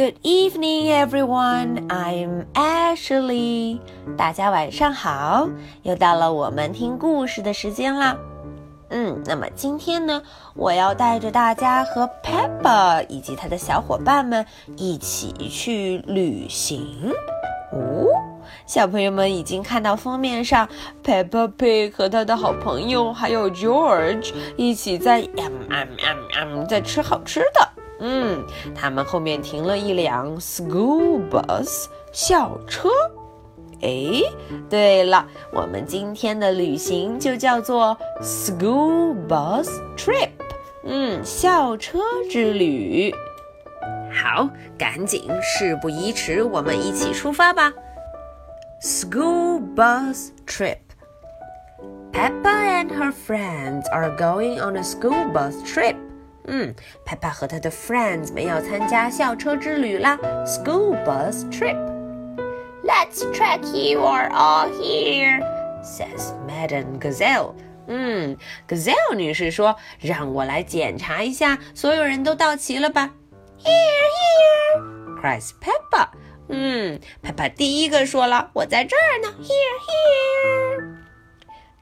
Good evening, everyone. I'm Ashley. 大家晚上好，又到了我们听故事的时间啦。嗯，那么今天呢，我要带着大家和 Peppa 以及他的小伙伴们一起去旅行。哦，小朋友们已经看到封面上，Peppa Pig 和他的好朋友还有 George 一起在嗯嗯嗯嗯在吃好吃的。嗯，他们后面停了一辆 school bus 校车。哎，对了，我们今天的旅行就叫做 school bus trip。嗯，校车之旅。好，赶紧，事不宜迟，我们一起出发吧。School bus trip. Peppa and her friends are going on a school bus trip. 嗯，Peppa 和他的 friends 们要参加校车之旅啦，school bus trip。Let's track you are all here, says Madam Gazelle. 嗯，Gazelle 女士说：“让我来检查一下，所有人都到齐了吧？”Here, here, cries Peppa. 嗯，Peppa 第一个说了：“我在这儿呢。”Here, here.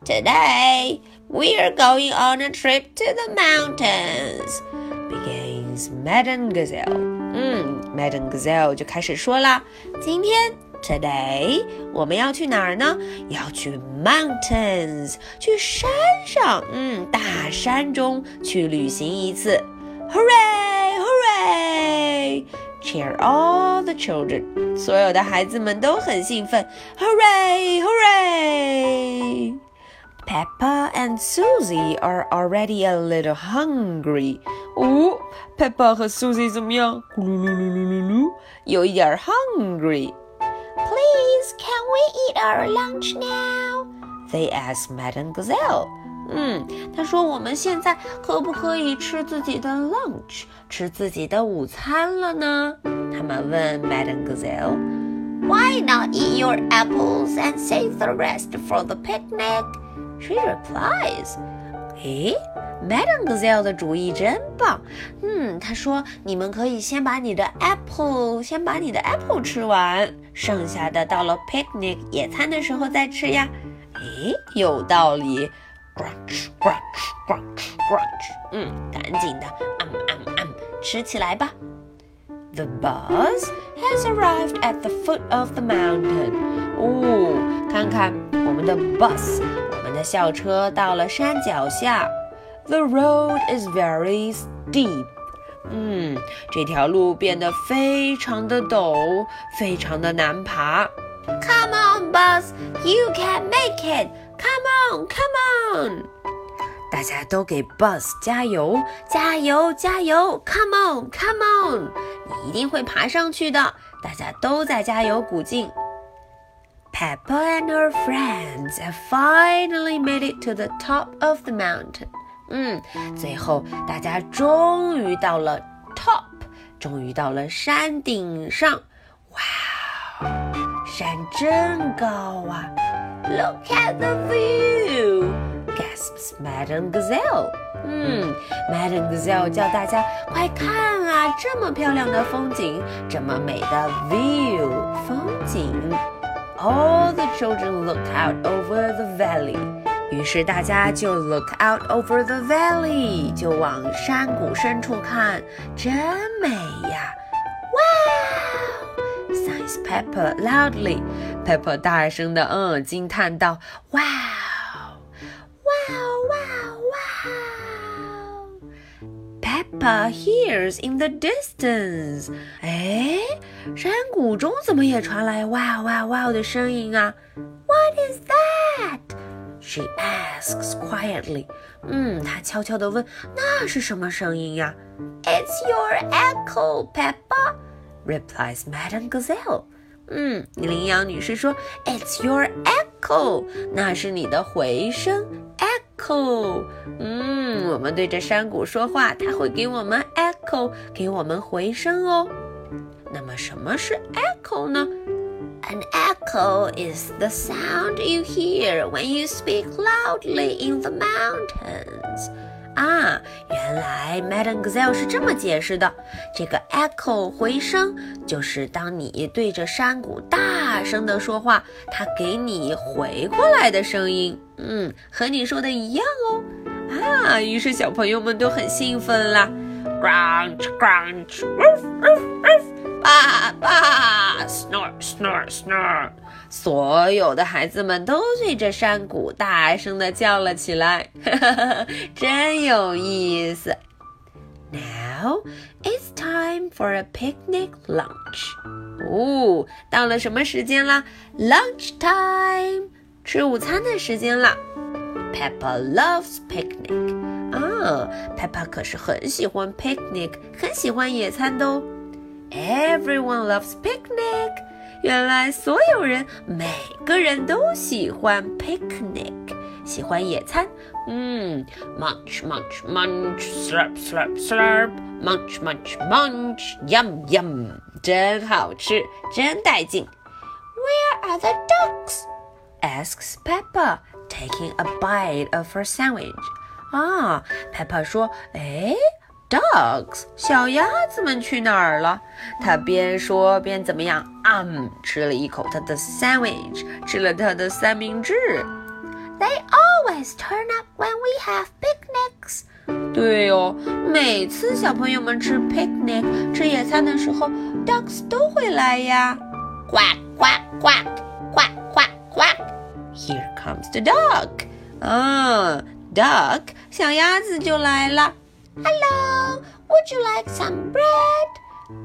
Today, we are going on a trip to the mountains, begins Madam Gazelle. 嗯，Madam Gazelle 就开始说啦，今天 today 我们要去哪儿呢？要去 mountains，去山上，嗯，大山中去旅行一次。Hooray! Hooray! Cheer all the children，所有的孩子们都很兴奋。Hooray! Hooray! Peppa and Susie are already a little hungry. 哦，Peppa 和 Susie 怎么样？咕噜噜噜噜噜噜，有一点 hungry. Please, can we eat our lunch now? They asked Madam Gazelle. 嗯，他说我们现在可不可以吃自己的 lunch，吃自己的午餐了呢？他们问 Madam Gazelle. Why not eat your apples and save the rest for the picnic? She replies. 诶，Madam Gazelle 的主意真棒。嗯，她说你们可以先把你的 apple，先把你的 apple 吃完，剩下的到了 picnic 野餐的时候再吃呀。诶，有道理。Crunch, crunch, crunch, crunch。嗯，赶紧的，嗯嗯嗯，吃起来吧。The bus has arrived at the foot of the mountain. 哦，看看我们的 bus，我们 校车到了山脚下。The road is very steep. 嗯，这条路变得非常的陡，非常的难爬。Come on, bus, you can make it. Come on, come on. 大家都给 bus 加油，加油，加油！Come on, come on！你一定会爬上去的。大家都在加油鼓劲。Peppa and her friends have finally made it to the top of the mountain. 嗯，最后大家终于到了 top，终于到了山顶上。哇，山真高啊！Look at the view, gasps Madam Gazelle. 嗯，Madam Gazelle 叫大家快看啊，这么漂亮的风景，这么美的 view 风景。 All the children look out over the valley. 于是大家就 look out over the valley，就往山谷深处看，真美呀！Wow! Sighed Pepper loudly. Pepper 大声的嗯惊叹道：“Wow! Peppa hears in the distance. 哎，山谷中怎么也传来哇哇哇的声音啊？What is that? She asks quietly. 嗯，她悄悄地问：“那是什么声音呀？”It's your echo, Peppa. Replies Madam Gazelle. 嗯，羚羊女士说：“It's your echo，那是你的回声哦。嗯，我们对着山谷说话，它会给我们 echo，给我们回声哦。那么什么是 echo 呢？An echo is the sound you hear when you speak loudly in the mountains. 啊，原来 Madam Gazelle 是这么解释的：这个 echo 回声就是当你对着山谷大声的说话，它给你回过来的声音。嗯，和你说的一样哦。啊，于是小朋友们都很兴奋啦。Crunch, crunch, woof, woof, woof. 爸爸，snore, snore, snore. 所有的孩子们都对着山谷大声的叫了起来，真有意思。Now it's time for a picnic lunch. 哦，到了什么时间啦？Lunch time，吃午餐的时间了。Peppa loves picnic. 啊，Peppa 可是很喜欢 picnic，很喜欢野餐的哦。Everyone loves picnic。原来所有人，每个人都喜欢 picnic，喜欢野餐。嗯，munch munch munch，slurp slurp slurp，munch munch munch，yum yum，真好吃，真带劲。Where are the ducks? asks Peppa, taking a bite of her sandwich. 啊，Peppa 说：“哎，Dogs，小鸭子们去哪儿了？”他边说边怎么样？啊，吃了一口他的 sandwich，吃了他的三明治。They always turn up when we have picnics。对哦，每次小朋友们吃 picnic 吃野餐的时候，Ducks 都会来呀。Quack quack quack quack quack quack。Here comes the duck。啊。Duck，小鸭子就来了。Hello, would you like some bread?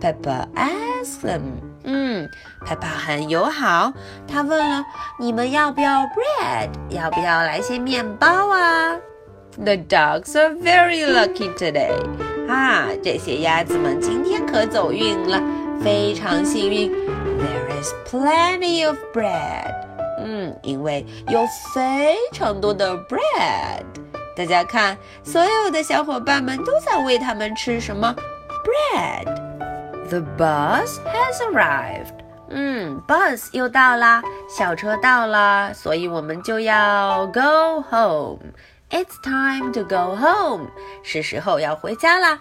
Peppa asked them. 嗯，Peppa 很友好，她问了你们要不要 bread，要不要来些面包啊？The ducks are very lucky today. 啊，这些鸭子们今天可走运了，非常幸运。There is plenty of bread. 嗯，因为有非常多的 bread。 大家看，所有的小伙伴们都在喂他们吃什么 bread。The bus has arrived。嗯，bus 又到啦，校车到了，所以我们就要 go home。It's time to go home。是时候要回家啦。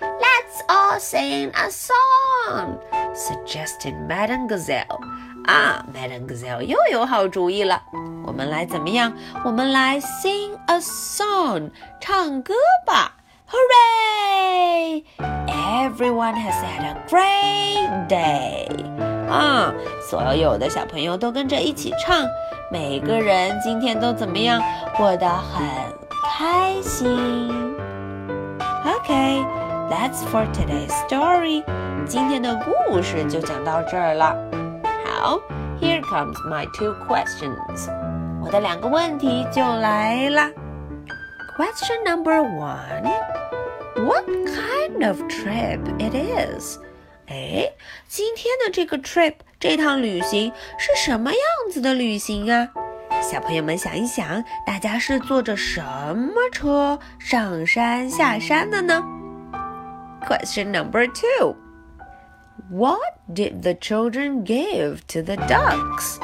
Let's all sing a song, suggested Madame Gazelle. 啊，Madame Gazelle 又有好主意了。我们来怎么样？我们来 sing a song，唱歌吧！Hooray! Everyone has had a great day. 啊，所有的小朋友都跟着一起唱。每个人今天都怎么样？过得很开心。OK，that's for today's story。今天的故事就讲到这儿了。好，Here comes my two questions。我的两个问题就来了。Question number one: What kind of trip it is? 哎，今天的这个 trip 这趟旅行是什么样子的旅行啊？小朋友们想一想，大家是坐着什么车上山下山的呢？Question number two. What did the children give to the ducks?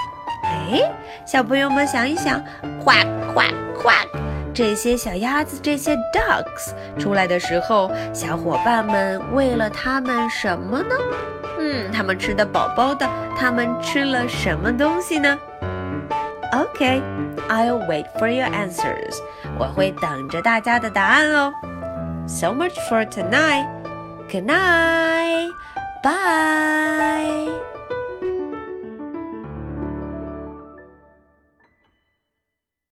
哎，小朋友们想一想，quack quack quack，这些小鸭子，这些 ducks 出来的时候，小伙伴们喂了它们什么呢？嗯，它们吃的饱饱的，它们吃了什么东西呢？Okay, I'll wait for your answers. 我会等着大家的答案哦。So much for tonight. Good night. Bye.